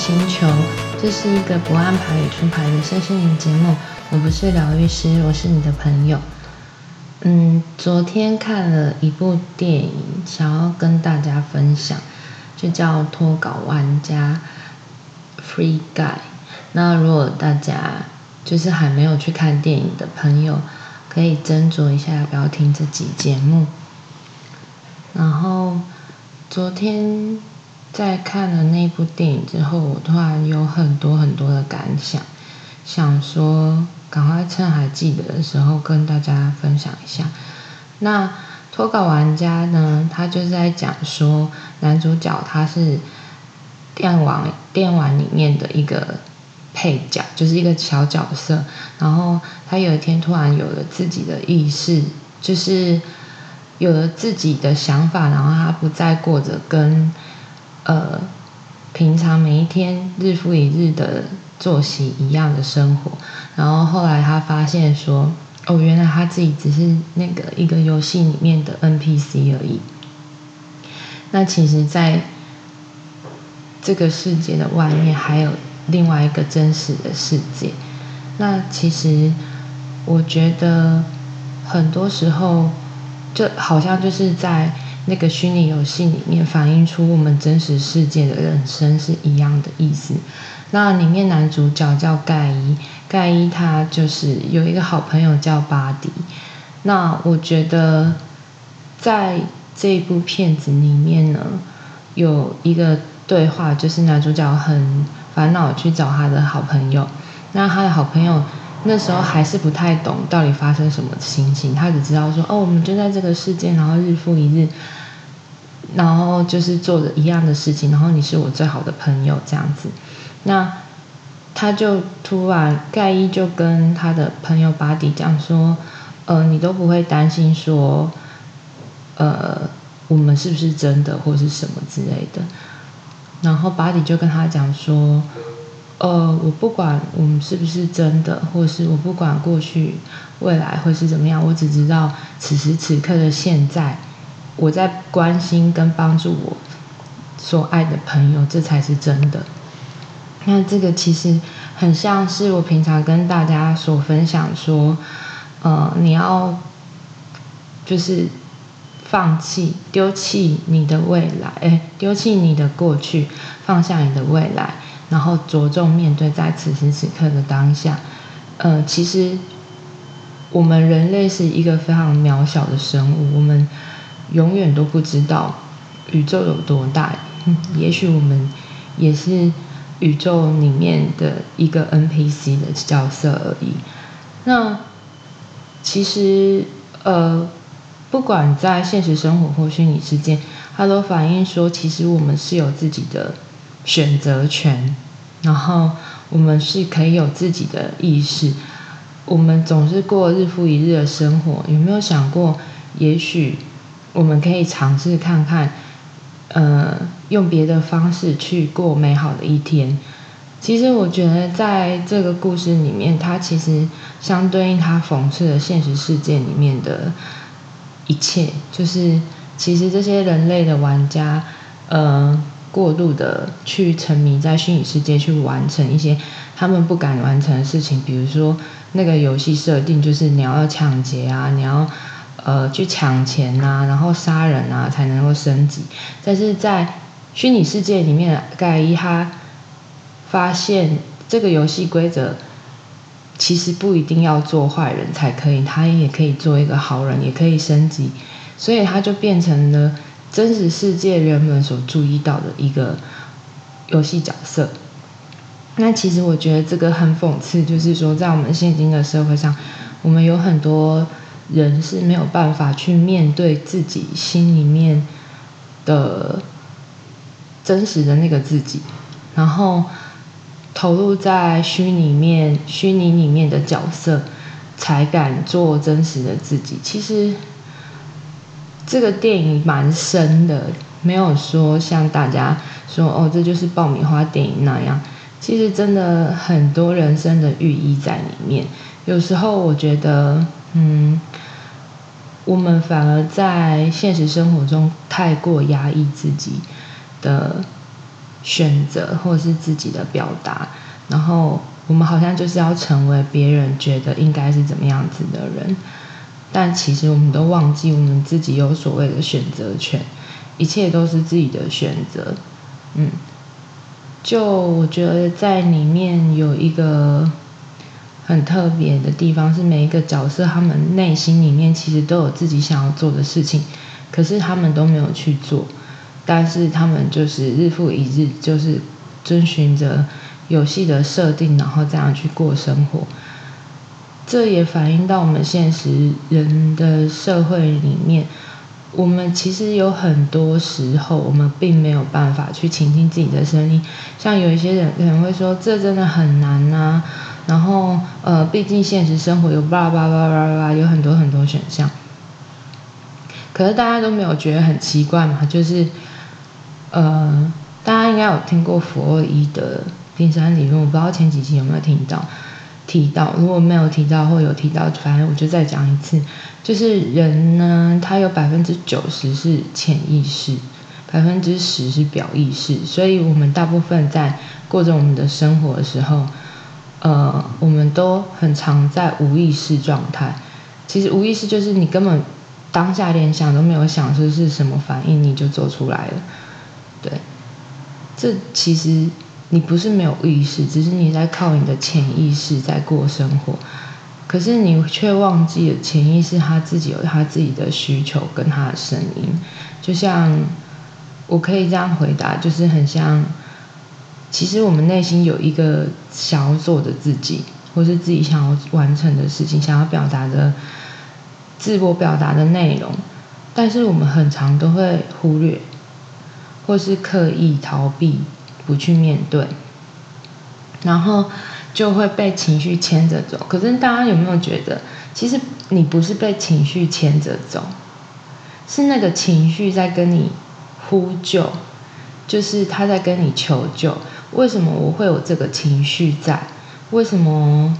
星球。这是一个不按牌理出牌的身心灵节目。我不是疗愈师，我是你的朋友。嗯，昨天看了一部电影，想要跟大家分享，就叫《脱稿玩家》（Free Guy）。那如果大家就是还没有去看电影的朋友，可以斟酌一下要不要听这集节目。然后昨天在看了那部电影之后，我突然有很多很多的感想，想说赶快趁还记得的时候跟大家分享一下。那脱稿玩家呢，他就是在讲说男主角他是电玩电玩里面的一个配角，就是一个小角色。然后他有一天突然有了自己的意识，就是。有了自己的想法，然后他不再过着跟呃平常每一天日复一日的作息一样的生活。然后后来他发现说，哦，原来他自己只是那个一个游戏里面的 NPC 而已。那其实，在这个世界的外面，还有另外一个真实的世界。那其实，我觉得很多时候。就好像就是在那个虚拟游戏里面反映出我们真实世界的人生是一样的意思。那里面男主角叫盖伊，盖伊他就是有一个好朋友叫巴迪。那我觉得在这部片子里面呢，有一个对话，就是男主角很烦恼去找他的好朋友，那他的好朋友。那时候还是不太懂到底发生什么情形，他只知道说哦，我们就在这个世界，然后日复一日，然后就是做着一样的事情，然后你是我最好的朋友这样子。那他就突然盖伊就跟他的朋友巴迪讲说，呃，你都不会担心说，呃，我们是不是真的或是什么之类的。然后巴迪就跟他讲说。呃，我不管我们是不是真的，或是我不管过去、未来会是怎么样，我只知道此时此刻的现在，我在关心跟帮助我所爱的朋友，这才是真的。那这个其实很像是我平常跟大家所分享说，呃，你要就是放弃、丢弃你的未来，哎，丢弃你的过去，放下你的未来。然后着重面对在此时此刻的当下，呃，其实我们人类是一个非常渺小的生物，我们永远都不知道宇宙有多大，也许我们也是宇宙里面的一个 NPC 的角色而已。那其实呃，不管在现实生活或虚拟世界，它都反映说，其实我们是有自己的。选择权，然后我们是可以有自己的意识。我们总是过日复一日的生活，有没有想过，也许我们可以尝试看看，呃，用别的方式去过美好的一天。其实我觉得，在这个故事里面，它其实相对应它讽刺了现实世界里面的一切，就是其实这些人类的玩家，呃。过度的去沉迷在虚拟世界，去完成一些他们不敢完成的事情，比如说那个游戏设定就是你要抢劫啊，你要呃去抢钱呐、然后杀人啊才能够升级。但是在虚拟世界里面，盖伊他发现这个游戏规则其实不一定要做坏人才可以，他也可以做一个好人，也可以升级，所以他就变成了。真实世界人们所注意到的一个游戏角色，那其实我觉得这个很讽刺，就是说在我们现今的社会上，我们有很多人是没有办法去面对自己心里面的真实的那个自己，然后投入在虚拟面、虚拟里面的角色，才敢做真实的自己。其实。这个电影蛮深的，没有说像大家说哦，这就是爆米花电影那样。其实真的很多人生的寓意在里面。有时候我觉得，嗯，我们反而在现实生活中太过压抑自己的选择或是自己的表达，然后我们好像就是要成为别人觉得应该是怎么样子的人，但其实我们都忘记我们自己有所谓的选择权，一切都是自己的选择。嗯，就我觉得在里面有一个很特别的地方，是每一个角色他们内心里面其实都有自己想要做的事情，可是他们都没有去做。但是他们就是日复一日，就是遵循着游戏的设定，然后这样去过生活。这也反映到我们现实人的社会里面，我们其实有很多时候，我们并没有办法去倾听自己的声音。像有一些人可能会说，这真的很难呐。然后呃，毕竟现实生活有巴拉巴拉巴拉，有很多很多选项。可是大家都没有觉得很奇怪嘛？就是。呃，大家应该有听过弗洛伊德冰山理论，我不知道前几期有没有听到提到。如果没有提到或有提到，反正我就再讲一次。就是人呢，他有百分之九十是潜意识，百分之十是表意识。所以我们大部分在过着我们的生活的时候，呃，我们都很常在无意识状态。其实无意识就是你根本当下连想都没有想出是什么反应，你就做出来了。对，这其实你不是没有意识，只是你在靠你的潜意识在过生活，可是你却忘记了潜意识他自己有他自己的需求跟他的声音。就像我可以这样回答，就是很像，其实我们内心有一个想要做的自己，或是自己想要完成的事情，想要表达的自我表达的内容，但是我们很常都会忽略。或是刻意逃避，不去面对，然后就会被情绪牵着走。可是大家有没有觉得，其实你不是被情绪牵着走，是那个情绪在跟你呼救，就是他在跟你求救。为什么我会有这个情绪在？为什么？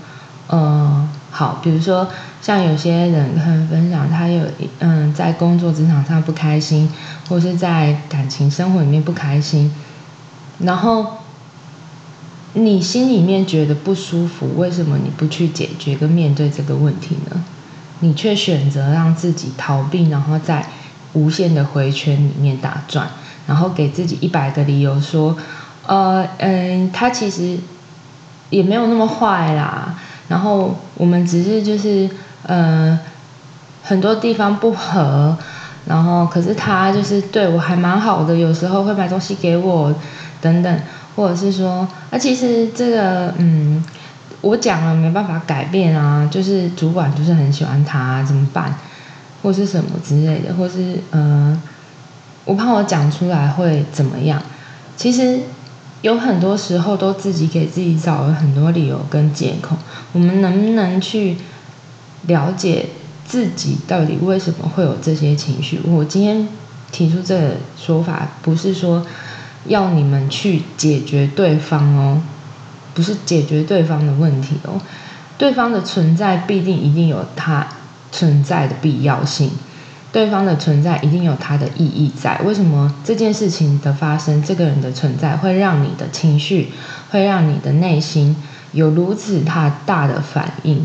呃，好，比如说。像有些人可能分享，他有嗯，在工作职场上不开心，或是在感情生活里面不开心，然后你心里面觉得不舒服，为什么你不去解决跟面对这个问题呢？你却选择让自己逃避，然后在无限的回圈里面打转，然后给自己一百个理由说，呃嗯，他其实也没有那么坏啦，然后我们只是就是。呃，很多地方不合，然后可是他就是对我还蛮好的，有时候会买东西给我，等等，或者是说，啊，其实这个，嗯，我讲了没办法改变啊，就是主管就是很喜欢他，怎么办？或是什么之类的，或是呃，我怕我讲出来会怎么样？其实有很多时候都自己给自己找了很多理由跟借口，我们能不能去？了解自己到底为什么会有这些情绪。我今天提出这个说法，不是说要你们去解决对方哦，不是解决对方的问题哦。对方的存在必定一定有它存在的必要性，对方的存在一定有它的意义在。为什么这件事情的发生，这个人的存在会让你的情绪，会让你的内心有如此大大的反应？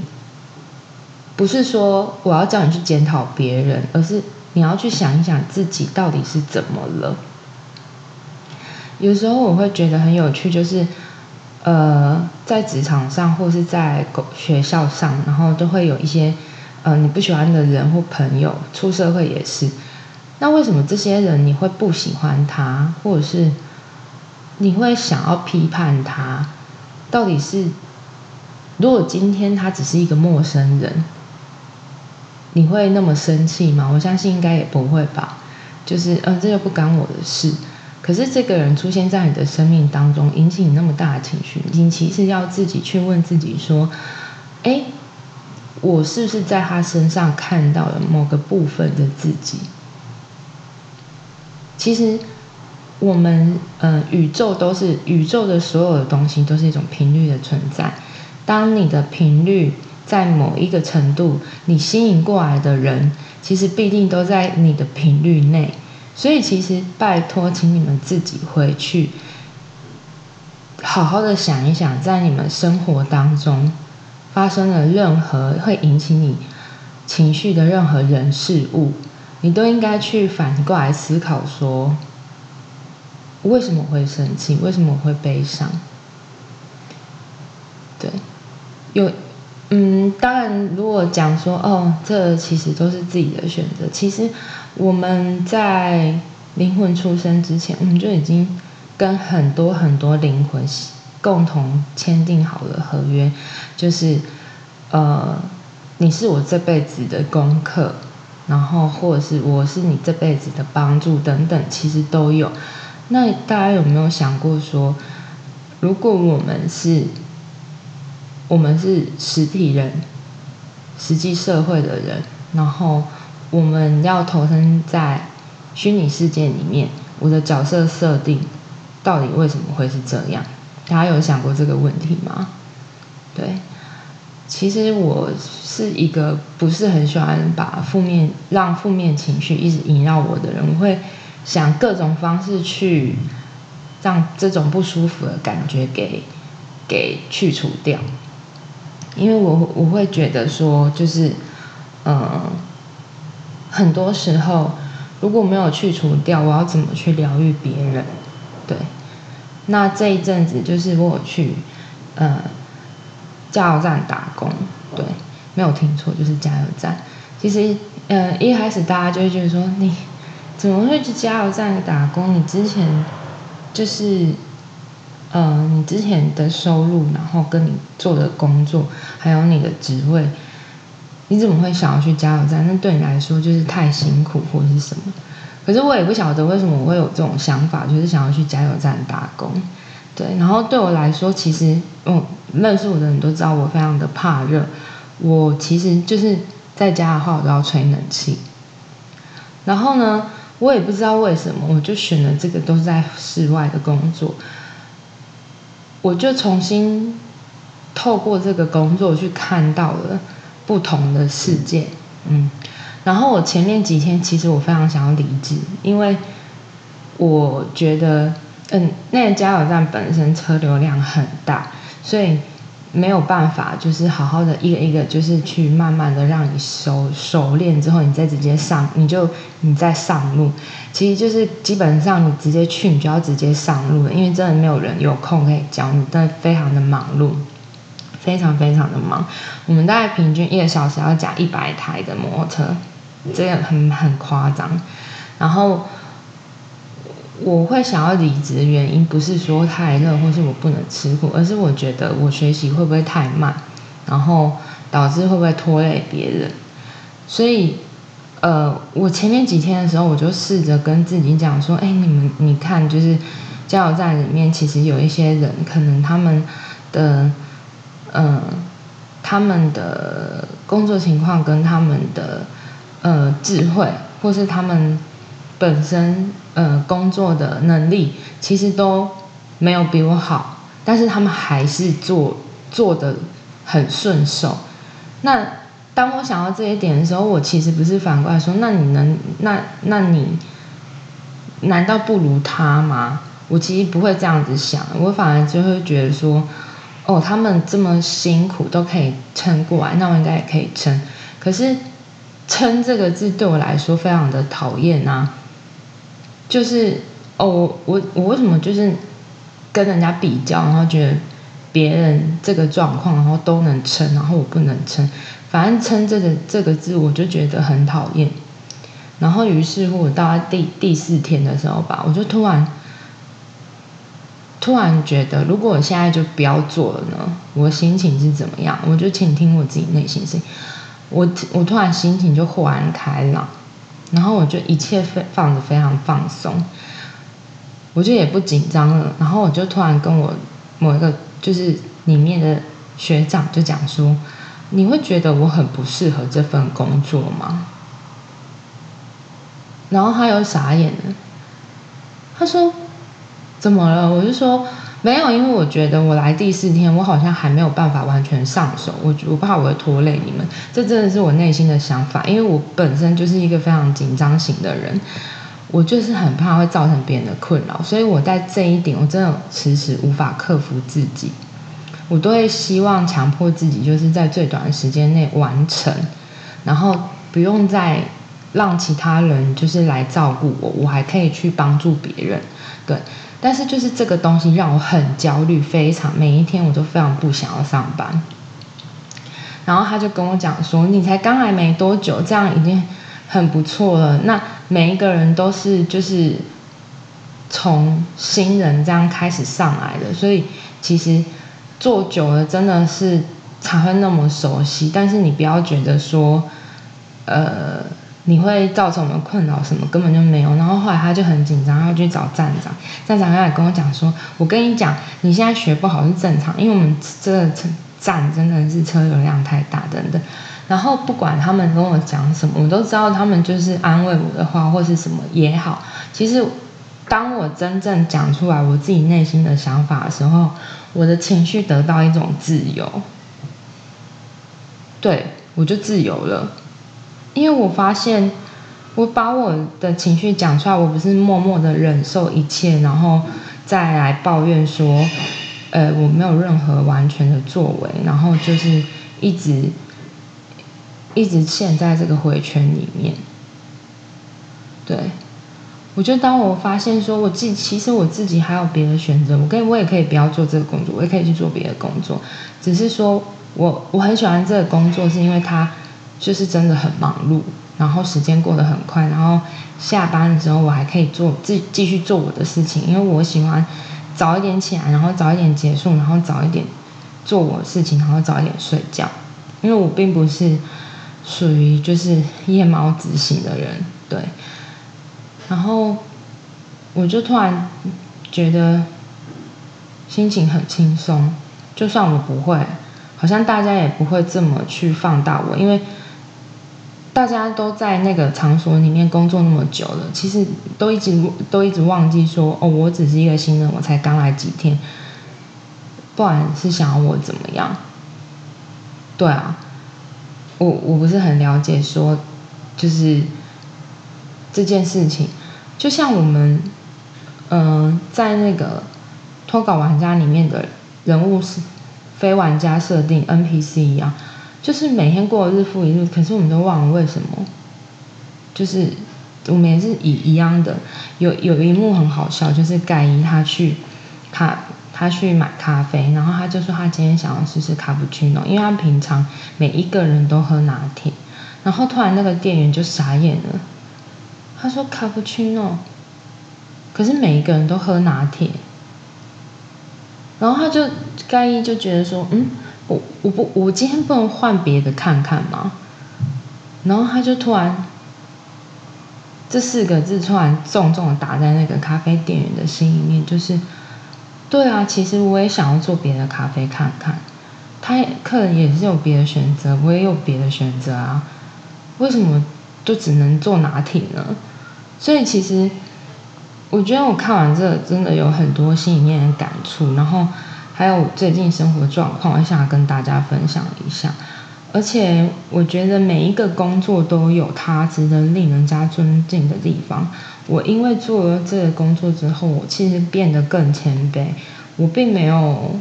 不是说我要叫你去检讨别人，而是你要去想一想自己到底是怎么了。有时候我会觉得很有趣，就是呃，在职场上或是在学校上，然后都会有一些呃你不喜欢的人或朋友，出社会也是。那为什么这些人你会不喜欢他，或者是你会想要批判他？到底是如果今天他只是一个陌生人？你会那么生气吗？我相信应该也不会吧。就是，呃，这又不干我的事。可是这个人出现在你的生命当中，引起你那么大的情绪，你其实要自己去问自己说：哎，我是不是在他身上看到了某个部分的自己？其实，我们，呃，宇宙都是宇宙的所有的东西都是一种频率的存在。当你的频率。在某一个程度，你吸引过来的人，其实必定都在你的频率内。所以，其实拜托，请你们自己回去好好的想一想，在你们生活当中发生了任何会引起你情绪的任何人事物，你都应该去反过来思考说，为什么会生气？为什么会悲伤？对，有，嗯，当然，如果讲说，哦，这其实都是自己的选择。其实我们在灵魂出生之前，我们就已经跟很多很多灵魂共同签订好了合约，就是，呃，你是我这辈子的功课，然后或者是我是你这辈子的帮助等等，其实都有。那大家有没有想过说，如果我们是，我们是实体人，实际社会的人，然后我们要投身在虚拟世界里面，我的角色设定到底为什么会是这样？大家有想过这个问题吗？对，其实我是一个不是很喜欢把负面让负面情绪一直萦绕我的人，我会。想各种方式去让这种不舒服的感觉给给去除掉，因为我我会觉得说，就是嗯，很多时候如果没有去除掉，我要怎么去疗愈别人？对，那这一阵子就是我去呃加油站打工，对，没有听错，就是加油站。其实呃一开始大家就会觉得说你。怎么会去加油站打工？你之前就是，呃，你之前的收入，然后跟你做的工作，还有你的职位，你怎么会想要去加油站？那对你来说就是太辛苦或者是什么？可是我也不晓得为什么我会有这种想法，就是想要去加油站打工。对，然后对我来说，其实，嗯，认识我的人都知道我非常的怕热。我其实就是在家的话，我都要吹冷气。然后呢，我也不知道为什么，我就选了这个都是在室外的工作。我就重新透过这个工作去看到了不同的世界，嗯。然后我前面几天其实我非常想要离职，因为我觉得，嗯，那个加油站本身车流量很大，所以。没有办法，就是好好的一个一个，就是去慢慢的让你熟熟练之后，你再直接上，你就你再上路。其实就是基本上你直接去，你就要直接上路了，因为真的没有人有空可以教你，真的非常的忙碌，非常非常的忙。我们大概平均一个小时要讲一百台的摩托车，这个很很夸张。然后。我会想要离职的原因不是说太热或是我不能吃苦，而是我觉得我学习会不会太慢，然后导致会不会拖累别人。所以，呃，我前面几天的时候，我就试着跟自己讲说：“哎，你们你看，就是加油站里面其实有一些人，可能他们的，嗯、呃，他们的工作情况跟他们的，呃，智慧，或是他们。”本身呃工作的能力其实都没有比我好，但是他们还是做做的很顺手。那当我想到这一点的时候，我其实不是反过来说，那你能那那你难道不如他吗？我其实不会这样子想，我反而就会觉得说，哦，他们这么辛苦都可以撑过来，那我应该也可以撑。可是“撑”这个字对我来说非常的讨厌啊。就是哦，我我为什么就是跟人家比较，然后觉得别人这个状况，然后都能撑，然后我不能撑。反正“撑”这个这个字，我就觉得很讨厌。然后于是乎，我到了第第四天的时候吧，我就突然突然觉得，如果我现在就不要做了呢，我心情是怎么样？我就倾听我自己内心声音，我我突然心情就豁然开朗。然后我就一切非放得非常放松，我就也不紧张了。然后我就突然跟我某一个就是里面的学长就讲说：“你会觉得我很不适合这份工作吗？”然后他又傻眼了，他说：“怎么了？”我就说。没有，因为我觉得我来第四天，我好像还没有办法完全上手，我我怕我会拖累你们，这真的是我内心的想法，因为我本身就是一个非常紧张型的人，我就是很怕会造成别人的困扰，所以我在这一点我真的迟迟无法克服自己。我都会希望强迫自己，就是在最短的时间内完成，然后不用再让其他人就是来照顾我，我还可以去帮助别人。对，但是就是这个东西让我很焦虑，非常每一天我都非常不想要上班。然后他就跟我讲说：“你才刚来没多久，这样已经很不错了。那每一个人都是就是从新人这样开始上来的，所以其实。”做久了真的是才会那么熟悉，但是你不要觉得说，呃，你会造成我们困扰什么，根本就没有。然后后来他就很紧张，他要去找站长，站长他也跟我讲说，我跟你讲，你现在学不好是正常，因为我们这个站真的是车流量太大，等等。然后不管他们跟我讲什么，我都知道他们就是安慰我的话或是什么也好。其实当我真正讲出来我自己内心的想法的时候。我的情绪得到一种自由，对，我就自由了，因为我发现，我把我的情绪讲出来，我不是默默的忍受一切，然后再来抱怨说，呃，我没有任何完全的作为，然后就是一直一直陷在这个回圈里面，对。我就当我发现说，我自己其实我自己还有别的选择，我可以我也可以不要做这个工作，我也可以去做别的工作。只是说我我很喜欢这个工作，是因为它就是真的很忙碌，然后时间过得很快，然后下班的时候我还可以做继继续做我的事情，因为我喜欢早一点起来，然后早一点结束，然后早一点做我事情，然后早一点睡觉。因为我并不是属于就是夜猫子型的人，对。然后，我就突然觉得心情很轻松，就算我不会，好像大家也不会这么去放大我，因为大家都在那个场所里面工作那么久了，其实都一直都一直忘记说，哦，我只是一个新人，我才刚来几天，不然是想要我怎么样？对啊，我我不是很了解说，就是。这件事情，就像我们，嗯、在那个脱稿玩家里面的人物是非玩家设定 NPC 一样，就是每天过日复一日，可是我们都忘了为什么。就是我们也是一一样的，有有一幕很好笑，就是盖伊他去他他去买咖啡，然后他就说他今天想要试试卡布奇诺，因为他平常每一个人都喝拿铁，然后突然那个店员就傻眼了。他说卡布奇诺，可是每一个人都喝拿铁，然后他就盖伊就觉得说，嗯，我我不我今天不能换别的看看吗？然后他就突然这四个字突然重重的打在那个咖啡店员的心里面，就是，对啊，其实我也想要做别的咖啡看看，他客人也是有别的选择，我也有别的选择啊，为什么就只能做拿铁呢？所以其实，我觉得我看完这个真的有很多心里面的感触，然后还有最近生活状况，我想跟大家分享一下。而且我觉得每一个工作都有它值得令人家尊敬的地方。我因为做了这个工作之后，我其实变得更谦卑。我并没有，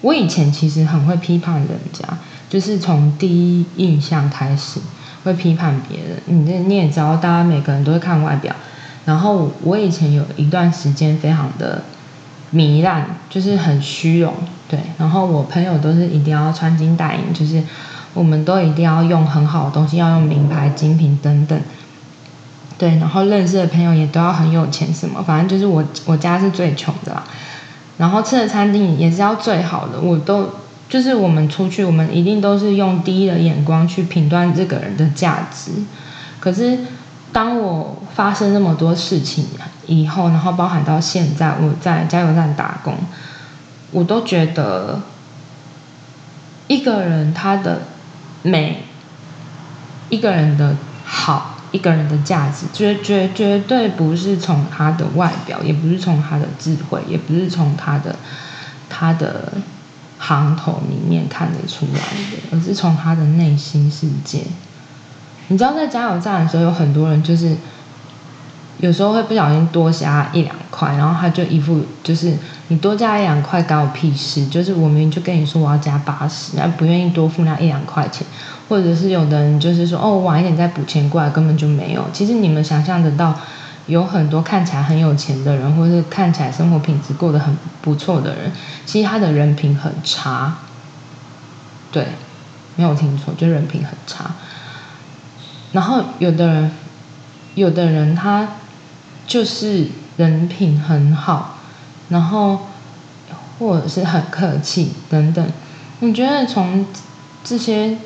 我以前其实很会批判人家，就是从第一印象开始。会批判别人，你这你也知道，大家每个人都会看外表。然后我以前有一段时间非常的糜烂，就是很虚荣，对。然后我朋友都是一定要穿金戴银，就是我们都一定要用很好的东西，要用名牌精品等等。对，然后认识的朋友也都要很有钱，什么，反正就是我我家是最穷的啦。然后吃的餐厅也是要最好的，我都。就是我们出去，我们一定都是用第一的眼光去评断这个人的价值。可是，当我发生那么多事情以后，然后包含到现在我在加油站打工，我都觉得一个人他的美，一个人的好，一个人的价值，绝绝绝对不是从他的外表，也不是从他的智慧，也不是从他的他的。行头里面看得出来的，而是从他的内心世界。你知道，在加油站的时候，有很多人就是有时候会不小心多加一两块，然后他就一副就是你多加一两块关我屁事，就是我明明就跟你说我要加八十，那不愿意多付那一两块钱，或者是有的人就是说哦，我晚一点再补钱过来，根本就没有。其实你们想象得到，有很多看起来很有钱的人，或者是看起来生活品质过得很不错的人，其实他的人品很差。对，没有听错，就人品很差。然后有的人，有的人他。就是人品很好，然后或者是很客气等等。我觉得从这些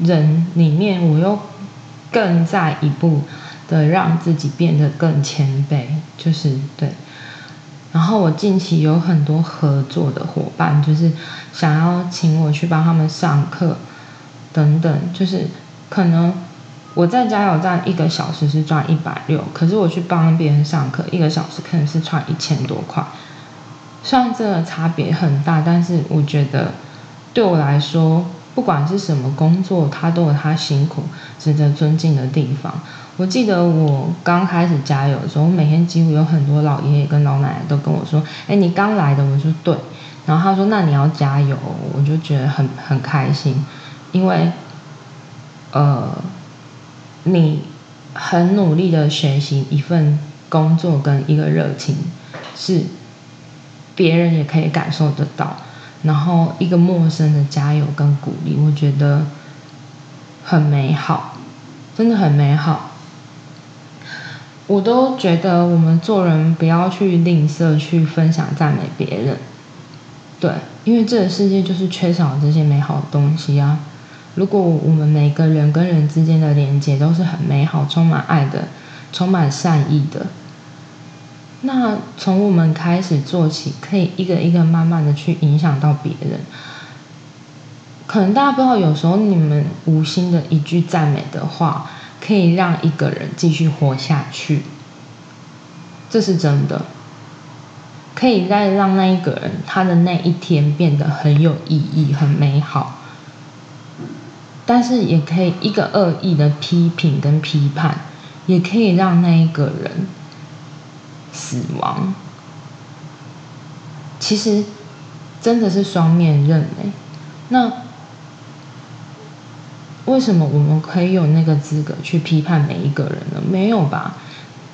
人里面，我又更在一步的让自己变得更谦卑，就是对。然后我近期有很多合作的伙伴，就是想要请我去帮他们上课等等，就是可能。我在加油站一个小时是赚一百六，可是我去帮别人上课，一个小时可能是赚一千多块。虽然这个差别很大，但是我觉得对我来说，不管是什么工作，它都有它辛苦、值得尊敬的地方。我记得我刚开始加油的时候，我每天几乎有很多老爷爷跟老奶奶都跟我说：“哎，你刚来的？”我说：“对。”然后他说：“那你要加油。”我就觉得很很开心，因为呃。你很努力的学习一份工作跟一个热情，是别人也可以感受得到。然后一个陌生的加油跟鼓励，我觉得很美好，真的很美好。我都觉得我们做人不要去吝啬去分享赞美别人，对，因为这个世界就是缺少这些美好的东西啊。如果我们每个人跟人之间的连接都是很美好、充满爱的、充满善意的，那从我们开始做起，可以一个一个慢慢的去影响到别人。可能大家不知道，有时候你们无心的一句赞美的话，可以让一个人继续活下去，这是真的。可以再让那一个人他的那一天变得很有意义、很美好。但是也可以一个恶意的批评跟批判，也可以让那一个人死亡。其实真的是双面刃哎。那为什么我们可以有那个资格去批判每一个人呢？没有吧？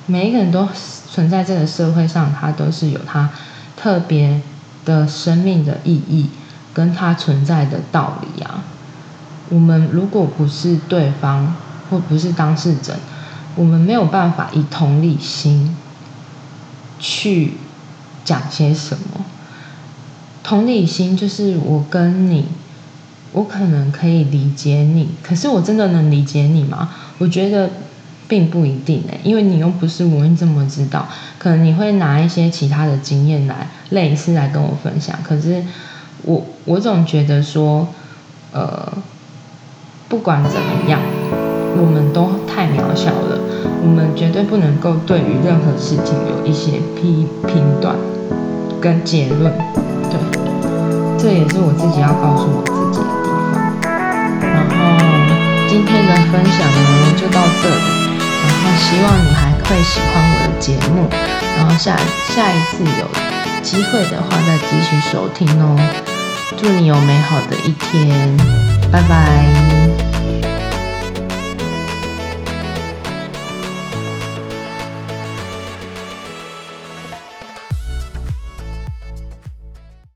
每一个人都存在这个社会上，他都是有他特别的生命的意义，跟他存在的道理啊。我们如果不是对方，或不是当事者，我们没有办法以同理心去讲些什么。同理心就是我跟你，我可能可以理解你，可是我真的能理解你吗？我觉得并不一定诶，因为你又不是我，你怎么知道？可能你会拿一些其他的经验来类似来跟我分享，可是我我总觉得说，呃。不管怎么样，我们都太渺小了，我们绝对不能够对于任何事情有一些批评断跟结论。对，这也是我自己要告诉我自己的地方。然后今天的分享呢就到这里，然后希望你还会喜欢我的节目，然后下下一次有机会的话再继续收听哦。祝你有美好的一天，拜拜。